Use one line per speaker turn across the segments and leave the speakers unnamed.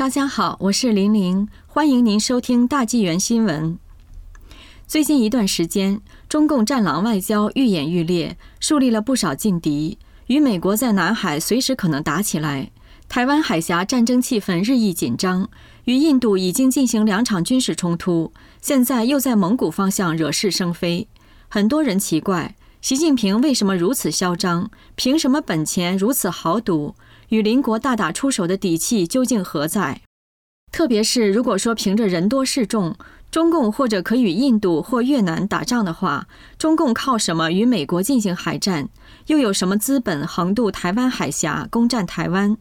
大家好，我是玲玲，欢迎您收听大纪元新闻。最近一段时间，中共战狼外交愈演愈烈，树立了不少劲敌，与美国在南海随时可能打起来。台湾海峡战争气氛日益紧张，与印度已经进行两场军事冲突，现在又在蒙古方向惹是生非。很多人奇怪，习近平为什么如此嚣张？凭什么本钱如此豪赌？与邻国大打出手的底气究竟何在？特别是如果说凭着人多势众，中共或者可与印度或越南打仗的话，中共靠什么与美国进行海战？又有什么资本横渡台湾海峡攻占台湾？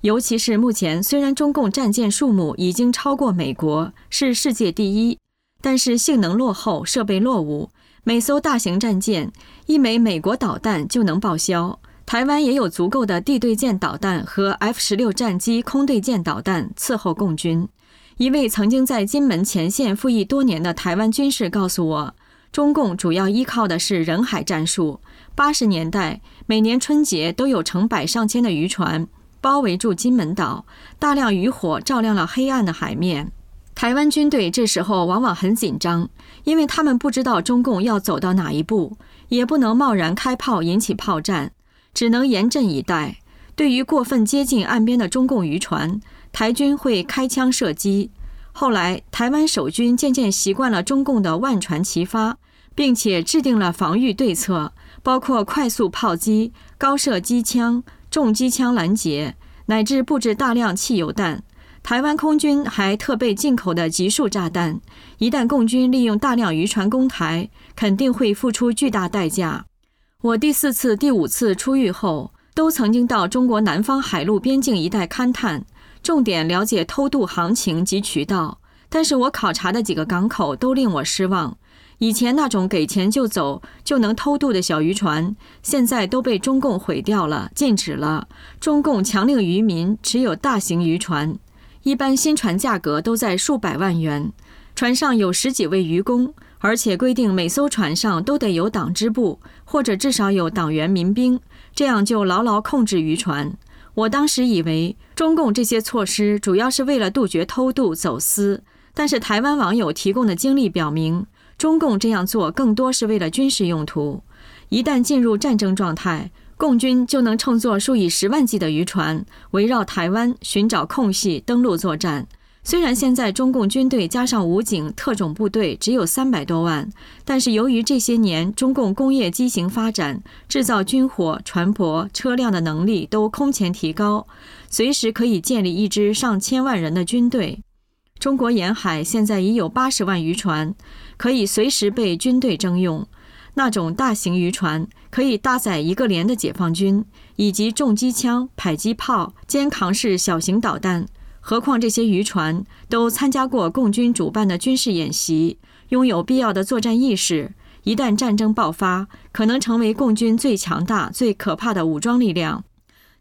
尤其是目前，虽然中共战舰数目已经超过美国，是世界第一，但是性能落后，设备落伍。每艘大型战舰一枚美国导弹就能报销。台湾也有足够的地对舰导弹和 F 十六战机空对舰导弹伺候共军。一位曾经在金门前线服役多年的台湾军士告诉我，中共主要依靠的是人海战术。八十年代，每年春节都有成百上千的渔船包围住金门岛，大量渔火照亮了黑暗的海面。台湾军队这时候往往很紧张，因为他们不知道中共要走到哪一步，也不能贸然开炮引起炮战。只能严阵以待。对于过分接近岸边的中共渔船，台军会开枪射击。后来，台湾守军渐渐习惯了中共的万船齐发，并且制定了防御对策，包括快速炮击、高射机枪、重机枪拦截，乃至布置大量汽油弹。台湾空军还特备进口的集束炸弹。一旦共军利用大量渔船攻台，肯定会付出巨大代价。我第四次、第五次出狱后，都曾经到中国南方海陆边境一带勘探，重点了解偷渡行情及渠道。但是我考察的几个港口都令我失望。以前那种给钱就走就能偷渡的小渔船，现在都被中共毁掉了，禁止了。中共强令渔民持有大型渔船，一般新船价格都在数百万元，船上有十几位渔工。而且规定每艘船上都得有党支部，或者至少有党员民兵，这样就牢牢控制渔船。我当时以为中共这些措施主要是为了杜绝偷渡走私，但是台湾网友提供的经历表明，中共这样做更多是为了军事用途。一旦进入战争状态，共军就能乘坐数以十万计的渔船，围绕台湾寻找空隙登陆作战。虽然现在中共军队加上武警、特种部队只有三百多万，但是由于这些年中共工业畸形发展，制造军火、船舶、车辆的能力都空前提高，随时可以建立一支上千万人的军队。中国沿海现在已有八十万渔船，可以随时被军队征用。那种大型渔船可以搭载一个连的解放军，以及重机枪、迫击炮、肩扛式小型导弹。何况这些渔船都参加过共军主办的军事演习，拥有必要的作战意识。一旦战争爆发，可能成为共军最强大、最可怕的武装力量。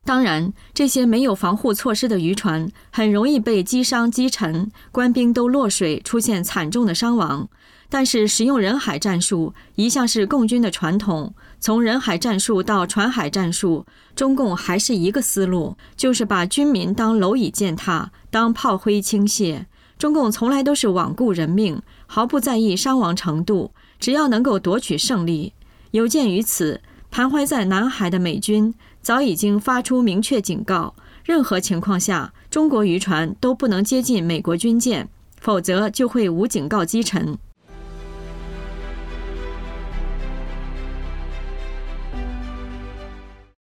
当然，这些没有防护措施的渔船很容易被击伤、击沉，官兵都落水，出现惨重的伤亡。但是，使用人海战术一向是共军的传统。从人海战术到船海战术，中共还是一个思路，就是把军民当蝼蚁践踏，当炮灰倾泻。中共从来都是罔顾人命，毫不在意伤亡程度，只要能够夺取胜利。有鉴于此，徘徊在南海的美军早已经发出明确警告：任何情况下，中国渔船都不能接近美国军舰，否则就会无警告击沉。